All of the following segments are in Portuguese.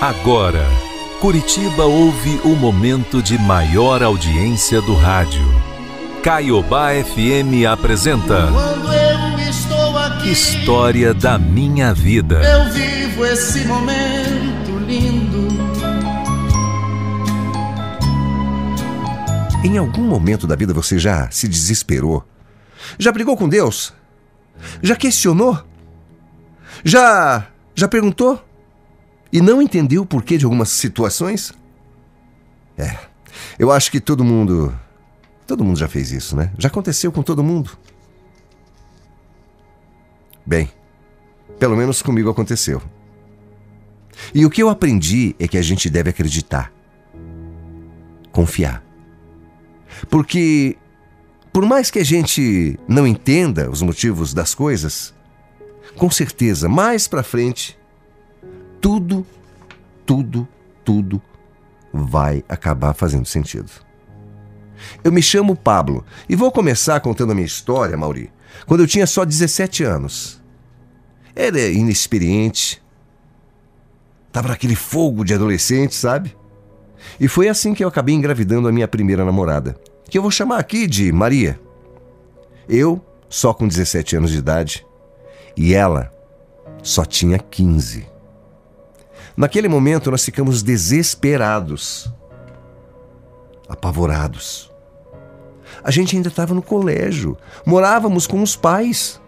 Agora, Curitiba ouve o momento de maior audiência do rádio. Caiobá FM apresenta Quando eu estou aqui, História da Minha Vida. eu vivo esse momento lindo. Em algum momento da vida você já se desesperou? Já brigou com Deus? Já questionou? Já já perguntou? E não entendeu o porquê de algumas situações? É. Eu acho que todo mundo todo mundo já fez isso, né? Já aconteceu com todo mundo. Bem, pelo menos comigo aconteceu. E o que eu aprendi é que a gente deve acreditar. Confiar. Porque, por mais que a gente não entenda os motivos das coisas, com certeza, mais pra frente, tudo, tudo, tudo vai acabar fazendo sentido. Eu me chamo Pablo e vou começar contando a minha história, Mauri, quando eu tinha só 17 anos. Era inexperiente, tava naquele fogo de adolescente, sabe? E foi assim que eu acabei engravidando a minha primeira namorada, que eu vou chamar aqui de Maria. Eu, só com 17 anos de idade, e ela só tinha 15. Naquele momento nós ficamos desesperados, apavorados. A gente ainda estava no colégio, morávamos com os pais.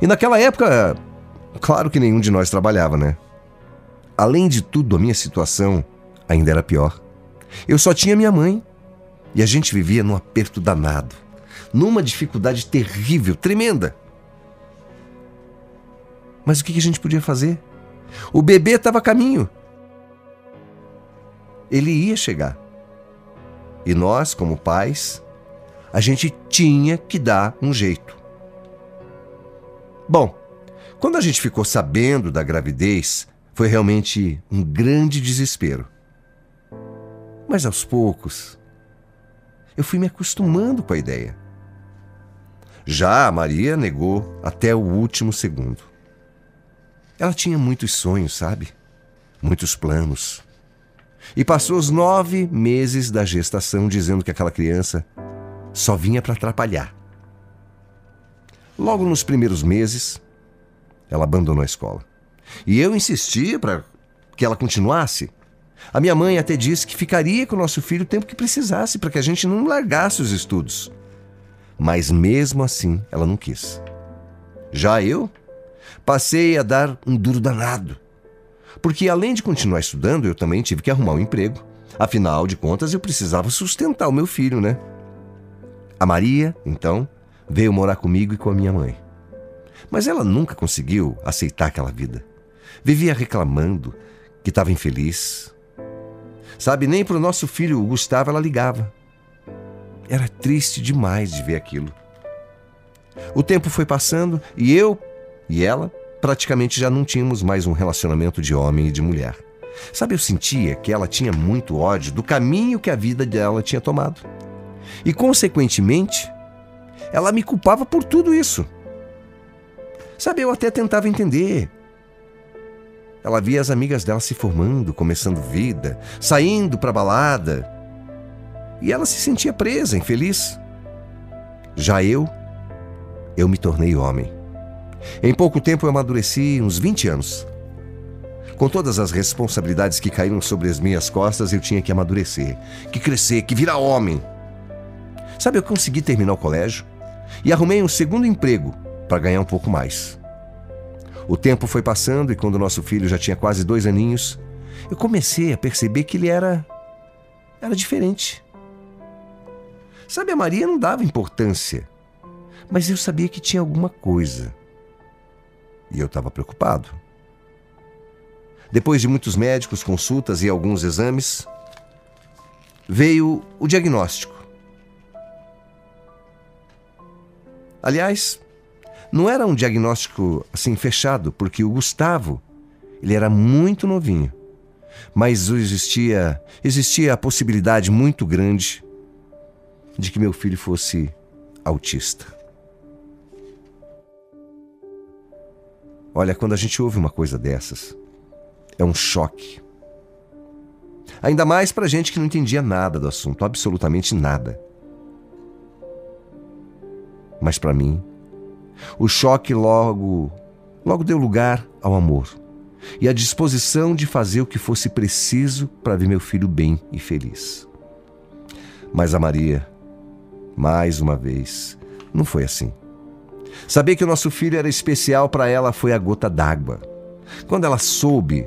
E naquela época, claro que nenhum de nós trabalhava, né? Além de tudo, a minha situação ainda era pior. Eu só tinha minha mãe e a gente vivia num aperto danado, numa dificuldade terrível, tremenda. Mas o que a gente podia fazer? O bebê estava a caminho. Ele ia chegar. E nós, como pais, a gente tinha que dar um jeito. Bom, quando a gente ficou sabendo da gravidez, foi realmente um grande desespero. Mas aos poucos, eu fui me acostumando com a ideia. Já a Maria negou até o último segundo. Ela tinha muitos sonhos, sabe? Muitos planos. E passou os nove meses da gestação dizendo que aquela criança só vinha para atrapalhar. Logo nos primeiros meses, ela abandonou a escola. E eu insistia para que ela continuasse. A minha mãe até disse que ficaria com o nosso filho o tempo que precisasse para que a gente não largasse os estudos. Mas mesmo assim, ela não quis. Já eu passei a dar um duro danado. Porque além de continuar estudando, eu também tive que arrumar um emprego. Afinal de contas, eu precisava sustentar o meu filho, né? A Maria, então, veio morar comigo e com a minha mãe. Mas ela nunca conseguiu aceitar aquela vida. Vivia reclamando que estava infeliz. Sabe, nem para o nosso filho o Gustavo ela ligava. Era triste demais de ver aquilo. O tempo foi passando e eu e ela praticamente já não tínhamos mais um relacionamento de homem e de mulher. Sabe, eu sentia que ela tinha muito ódio do caminho que a vida dela tinha tomado. E, consequentemente, ela me culpava por tudo isso. Sabe, eu até tentava entender. Ela via as amigas dela se formando, começando vida, saindo para balada. E ela se sentia presa, infeliz. Já eu, eu me tornei homem. Em pouco tempo eu amadureci uns 20 anos. Com todas as responsabilidades que caíram sobre as minhas costas, eu tinha que amadurecer, que crescer, que virar homem. Sabe, eu consegui terminar o colégio e arrumei um segundo emprego para ganhar um pouco mais. O tempo foi passando e quando nosso filho já tinha quase dois aninhos, eu comecei a perceber que ele era. era diferente. Sabe, a Maria não dava importância, mas eu sabia que tinha alguma coisa. E eu estava preocupado. Depois de muitos médicos, consultas e alguns exames, veio o diagnóstico. Aliás, não era um diagnóstico assim fechado, porque o Gustavo, ele era muito novinho. Mas existia, existia a possibilidade muito grande de que meu filho fosse autista. Olha, quando a gente ouve uma coisa dessas, é um choque. Ainda mais pra gente que não entendia nada do assunto, absolutamente nada. Mas para mim, o choque logo, logo deu lugar ao amor e à disposição de fazer o que fosse preciso para ver meu filho bem e feliz. Mas a Maria, mais uma vez, não foi assim. Saber que o nosso filho era especial para ela foi a gota d'água. Quando ela soube,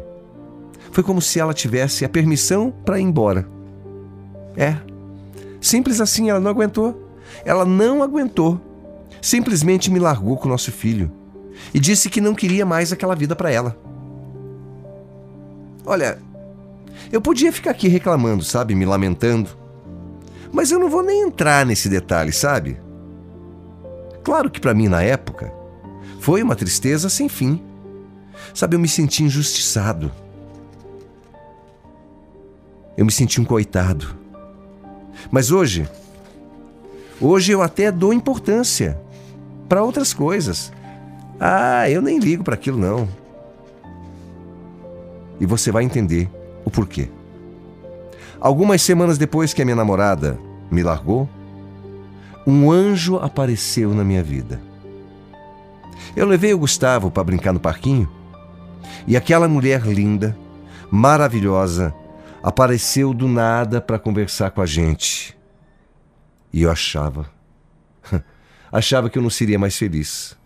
foi como se ela tivesse a permissão para ir embora. É. Simples assim, ela não aguentou. Ela não aguentou. Simplesmente me largou com o nosso filho e disse que não queria mais aquela vida para ela. Olha, eu podia ficar aqui reclamando, sabe, me lamentando, mas eu não vou nem entrar nesse detalhe, sabe? Claro que para mim na época foi uma tristeza sem fim. Sabe, eu me senti injustiçado. Eu me senti um coitado. Mas hoje, hoje eu até dou importância para outras coisas. Ah, eu nem ligo para aquilo não. E você vai entender o porquê. Algumas semanas depois que a minha namorada me largou, um anjo apareceu na minha vida. Eu levei o Gustavo para brincar no parquinho e aquela mulher linda, maravilhosa, apareceu do nada para conversar com a gente. E eu achava, achava que eu não seria mais feliz.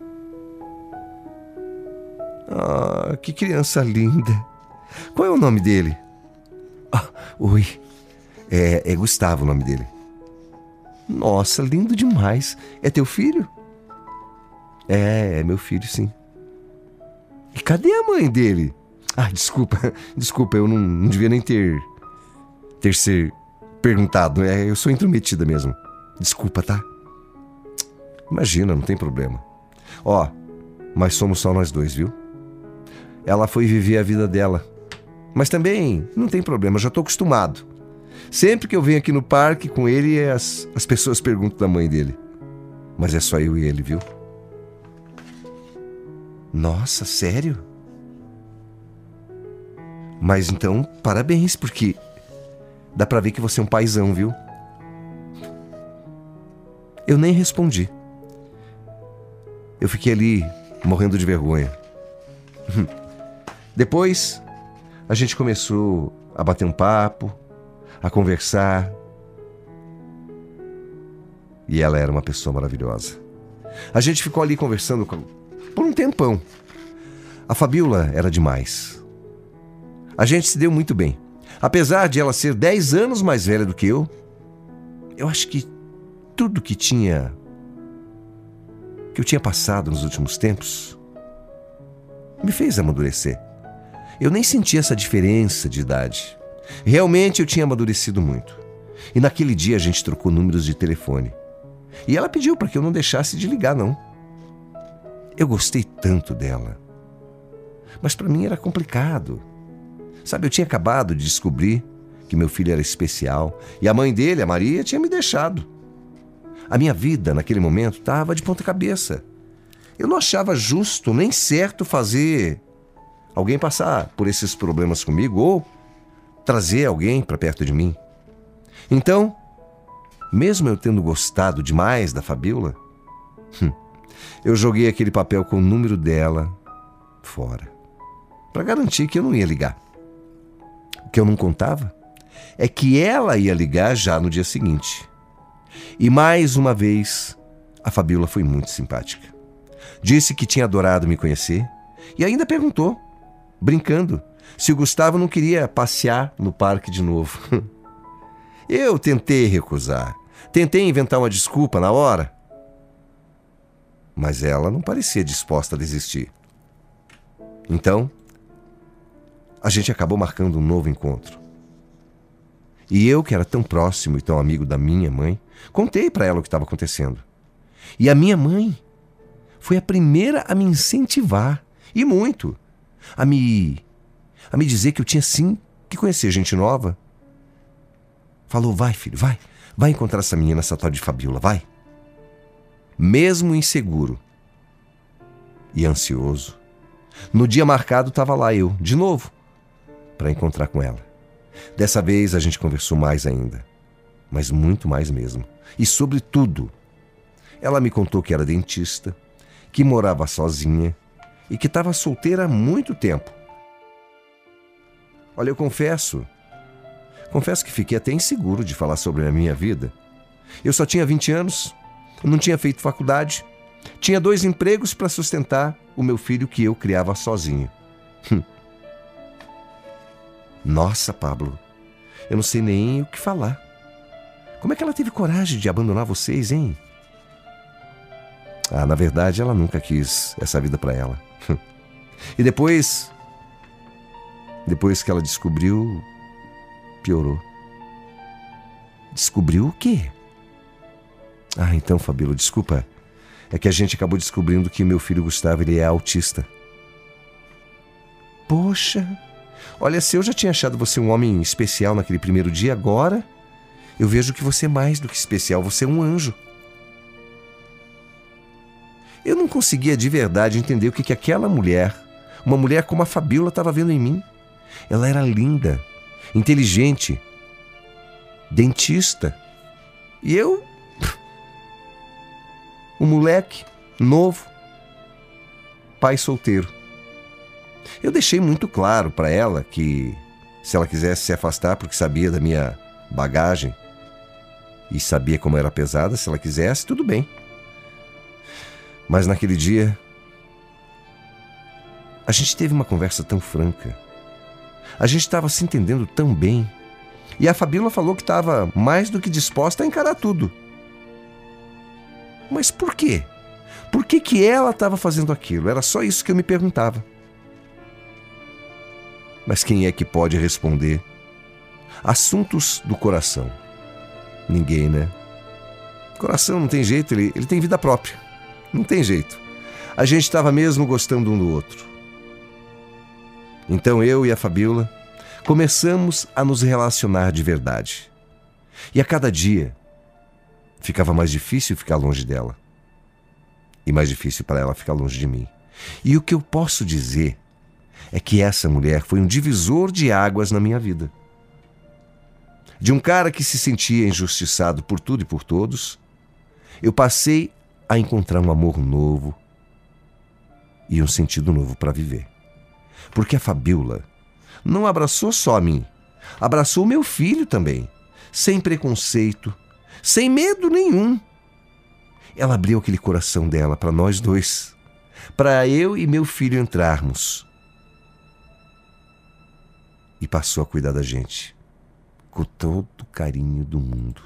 Ah, que criança linda. Qual é o nome dele? Ah, oi. É, é Gustavo o nome dele. Nossa, lindo demais. É teu filho? É, é meu filho, sim. E cadê a mãe dele? Ah, desculpa, desculpa, eu não, não devia nem ter ter ser perguntado. É, eu sou intrometida mesmo. Desculpa, tá? Imagina, não tem problema. Ó, mas somos só nós dois, viu? Ela foi viver a vida dela. Mas também não tem problema, já tô acostumado. Sempre que eu venho aqui no parque com ele, as, as pessoas perguntam da mãe dele. Mas é só eu e ele, viu? Nossa, sério? Mas então, parabéns, porque dá pra ver que você é um paizão, viu? Eu nem respondi. Eu fiquei ali morrendo de vergonha. Depois, a gente começou a bater um papo, a conversar. E ela era uma pessoa maravilhosa. A gente ficou ali conversando por um tempão. A Fabiola era demais. A gente se deu muito bem. Apesar de ela ser 10 anos mais velha do que eu, eu acho que tudo que tinha que eu tinha passado nos últimos tempos me fez amadurecer. Eu nem senti essa diferença de idade. Realmente eu tinha amadurecido muito. E naquele dia a gente trocou números de telefone. E ela pediu para que eu não deixasse de ligar, não. Eu gostei tanto dela. Mas para mim era complicado. Sabe, eu tinha acabado de descobrir que meu filho era especial e a mãe dele, a Maria, tinha me deixado. A minha vida naquele momento estava de ponta cabeça. Eu não achava justo nem certo fazer alguém passar por esses problemas comigo ou trazer alguém para perto de mim. Então, mesmo eu tendo gostado demais da Fabiola, hum, eu joguei aquele papel com o número dela fora, para garantir que eu não ia ligar. O que eu não contava é que ela ia ligar já no dia seguinte. E mais uma vez, a Fabiola foi muito simpática. Disse que tinha adorado me conhecer e ainda perguntou, brincando, se o Gustavo não queria passear no parque de novo. Eu tentei recusar. Tentei inventar uma desculpa na hora. Mas ela não parecia disposta a desistir. Então, a gente acabou marcando um novo encontro. E eu, que era tão próximo e tão amigo da minha mãe, contei para ela o que estava acontecendo. E a minha mãe foi a primeira a me incentivar, e muito, a me a me dizer que eu tinha sim que conhecer gente nova. Falou: vai, filho, vai, vai encontrar essa menina, essa tal de Fabiola, vai. Mesmo inseguro e ansioso, no dia marcado estava lá eu, de novo, para encontrar com ela. Dessa vez a gente conversou mais ainda, mas muito mais mesmo. E sobre tudo, ela me contou que era dentista, que morava sozinha e que estava solteira há muito tempo. Olha, eu confesso, confesso que fiquei até inseguro de falar sobre a minha vida. Eu só tinha 20 anos, não tinha feito faculdade, tinha dois empregos para sustentar o meu filho que eu criava sozinho. Hum. Nossa, Pablo, eu não sei nem o que falar. Como é que ela teve coragem de abandonar vocês, hein? Ah, na verdade, ela nunca quis essa vida para ela. e depois. Depois que ela descobriu, piorou. Descobriu o quê? Ah, então, Fabíola, desculpa. É que a gente acabou descobrindo que meu filho Gustavo ele é autista. Poxa, olha, se eu já tinha achado você um homem especial naquele primeiro dia, agora eu vejo que você é mais do que especial, você é um anjo. Eu não conseguia de verdade entender o que, que aquela mulher, uma mulher como a Fabiola, estava vendo em mim. Ela era linda, inteligente, dentista. E eu. Um moleque, novo, pai solteiro. Eu deixei muito claro para ela que, se ela quisesse se afastar porque sabia da minha bagagem e sabia como era pesada, se ela quisesse, tudo bem. Mas naquele dia, a gente teve uma conversa tão franca. A gente estava se entendendo tão bem. E a Fabíola falou que estava mais do que disposta a encarar tudo. Mas por quê? Por que, que ela estava fazendo aquilo? Era só isso que eu me perguntava. Mas quem é que pode responder? Assuntos do coração. Ninguém, né? Coração não tem jeito, ele, ele tem vida própria. Não tem jeito. A gente estava mesmo gostando um do outro. Então eu e a Fabiola começamos a nos relacionar de verdade. E a cada dia ficava mais difícil ficar longe dela. E mais difícil para ela ficar longe de mim. E o que eu posso dizer é que essa mulher foi um divisor de águas na minha vida. De um cara que se sentia injustiçado por tudo e por todos, eu passei a encontrar um amor novo e um sentido novo para viver. Porque a Fabiola não abraçou só a mim, abraçou meu filho também, sem preconceito, sem medo nenhum. Ela abriu aquele coração dela para nós dois, para eu e meu filho entrarmos. E passou a cuidar da gente com todo o carinho do mundo.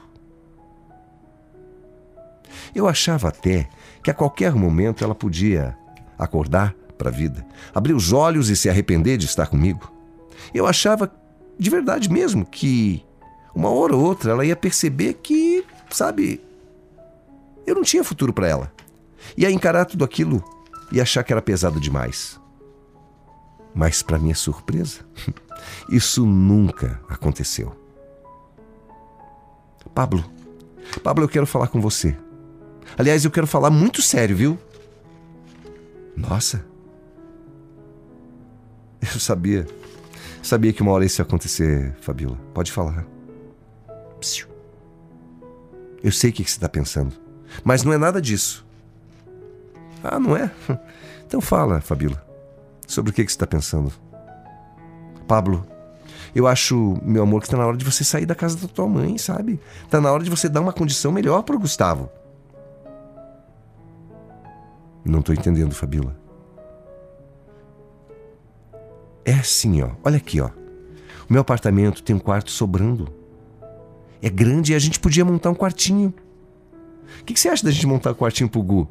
Eu achava até que a qualquer momento ela podia acordar para a vida, abrir os olhos e se arrepender de estar comigo. Eu achava de verdade mesmo que uma hora ou outra ela ia perceber que, sabe, eu não tinha futuro para ela. Ia encarar tudo aquilo e achar que era pesado demais. Mas, para minha surpresa, isso nunca aconteceu. Pablo, Pablo, eu quero falar com você. Aliás, eu quero falar muito sério, viu? Nossa. Eu sabia. Sabia que uma hora isso ia acontecer, Fabiola. Pode falar. Psiu. Eu sei o que você está pensando. Mas não é nada disso. Ah, não é? Então fala, Fabiola. Sobre o que você está pensando. Pablo, eu acho, meu amor, que está na hora de você sair da casa da tua mãe, sabe? Está na hora de você dar uma condição melhor para o Gustavo. Não estou entendendo, Fabila. Assim, ó. Olha aqui, ó. O meu apartamento tem um quarto sobrando. É grande e a gente podia montar um quartinho. O que, que você acha da gente montar um quartinho pro Gu?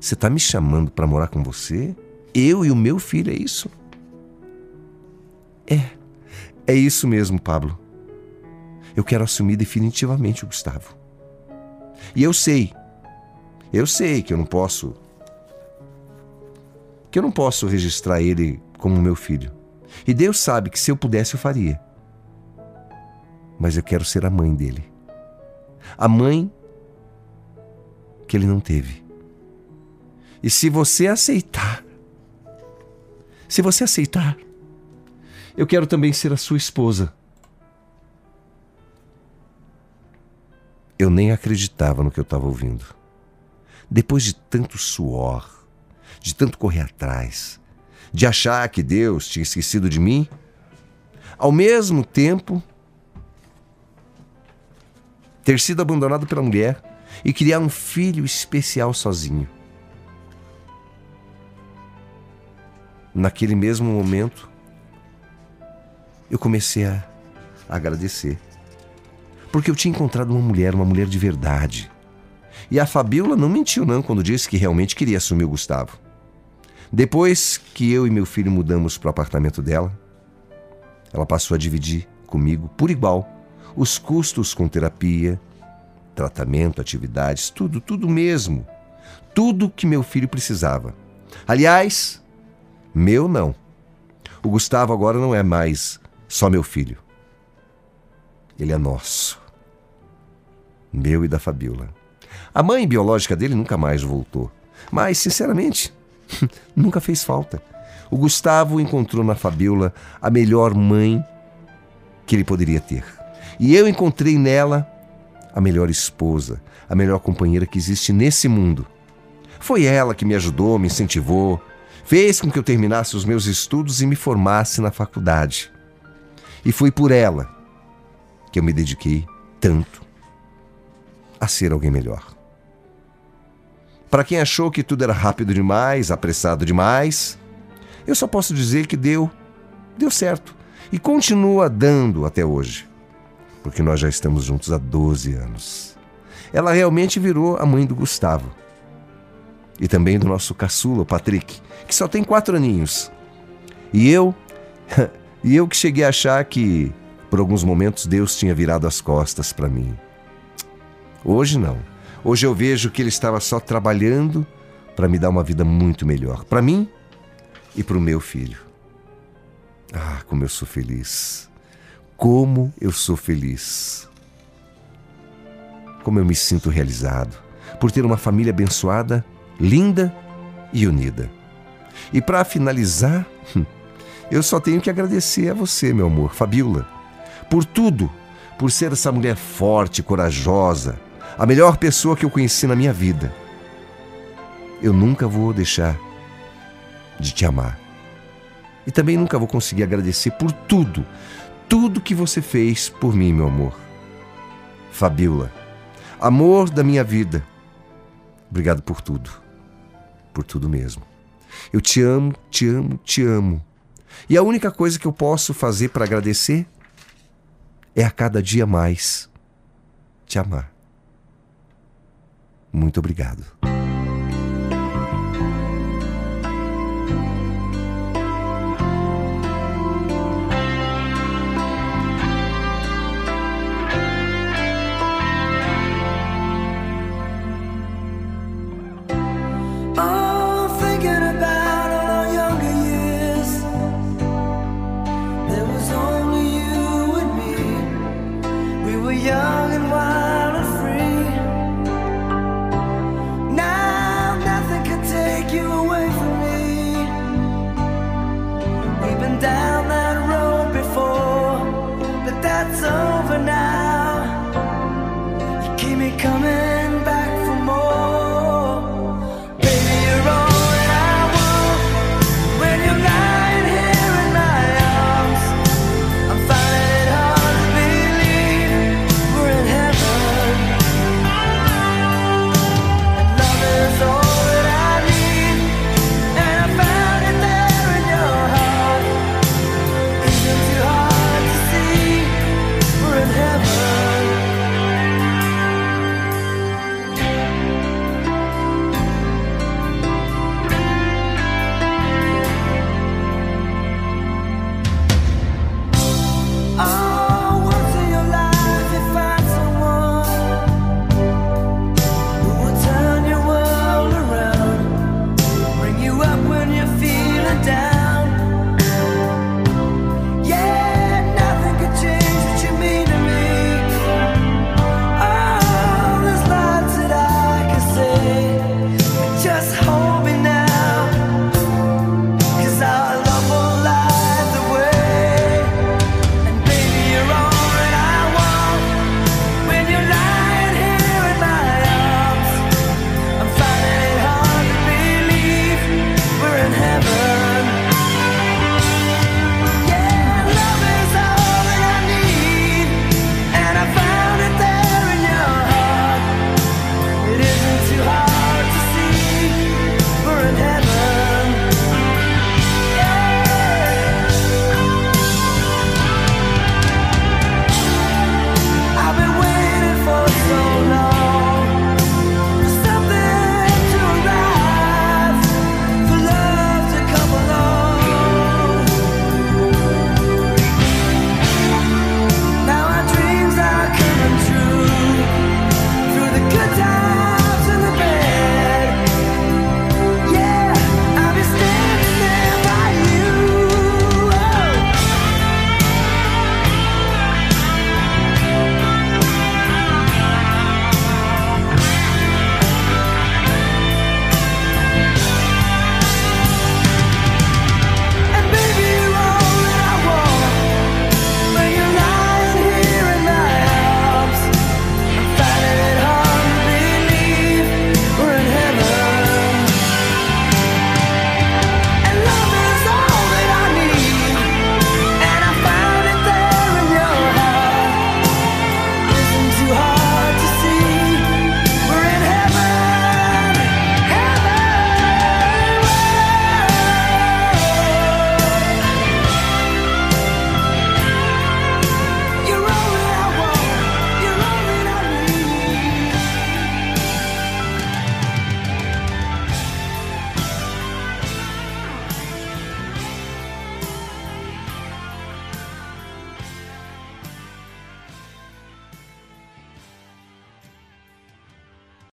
Você tá me chamando para morar com você? Eu e o meu filho, é isso? É. É isso mesmo, Pablo. Eu quero assumir definitivamente o Gustavo. E eu sei eu sei que eu não posso. Que eu não posso registrar ele como meu filho. E Deus sabe que se eu pudesse eu faria. Mas eu quero ser a mãe dele. A mãe que ele não teve. E se você aceitar, se você aceitar, Eu quero também ser a sua esposa. Eu nem acreditava no que eu estava ouvindo. Depois de tanto suor, de tanto correr atrás, de achar que Deus tinha esquecido de mim, ao mesmo tempo ter sido abandonado pela mulher e criar um filho especial sozinho. Naquele mesmo momento, eu comecei a agradecer. Porque eu tinha encontrado uma mulher, uma mulher de verdade. E a Fabiola não mentiu não quando disse que realmente queria assumir o Gustavo. Depois que eu e meu filho mudamos para o apartamento dela, ela passou a dividir comigo por igual os custos com terapia, tratamento, atividades, tudo, tudo mesmo. Tudo que meu filho precisava. Aliás, meu não. O Gustavo agora não é mais só meu filho. Ele é nosso. Meu e da Fabiola. A mãe biológica dele nunca mais voltou. Mas, sinceramente, nunca fez falta. O Gustavo encontrou na Fabiola a melhor mãe que ele poderia ter. E eu encontrei nela a melhor esposa, a melhor companheira que existe nesse mundo. Foi ela que me ajudou, me incentivou, fez com que eu terminasse os meus estudos e me formasse na faculdade. E foi por ela que eu me dediquei tanto a ser alguém melhor. Para quem achou que tudo era rápido demais, apressado demais, eu só posso dizer que deu, deu certo e continua dando até hoje, porque nós já estamos juntos há 12 anos. Ela realmente virou a mãe do Gustavo e também do nosso caçula, o Patrick, que só tem quatro aninhos. E eu, e eu que cheguei a achar que por alguns momentos Deus tinha virado as costas para mim. Hoje não. Hoje eu vejo que Ele estava só trabalhando para me dar uma vida muito melhor, para mim e para o meu filho. Ah, como eu sou feliz! Como eu sou feliz! Como eu me sinto realizado por ter uma família abençoada, linda e unida. E para finalizar, eu só tenho que agradecer a você, meu amor, Fabiola por tudo, por ser essa mulher forte, corajosa, a melhor pessoa que eu conheci na minha vida. Eu nunca vou deixar de te amar. E também nunca vou conseguir agradecer por tudo, tudo que você fez por mim, meu amor. Fabiola, amor da minha vida, obrigado por tudo, por tudo mesmo. Eu te amo, te amo, te amo. E a única coisa que eu posso fazer para agradecer é a cada dia mais te amar. Muito obrigado.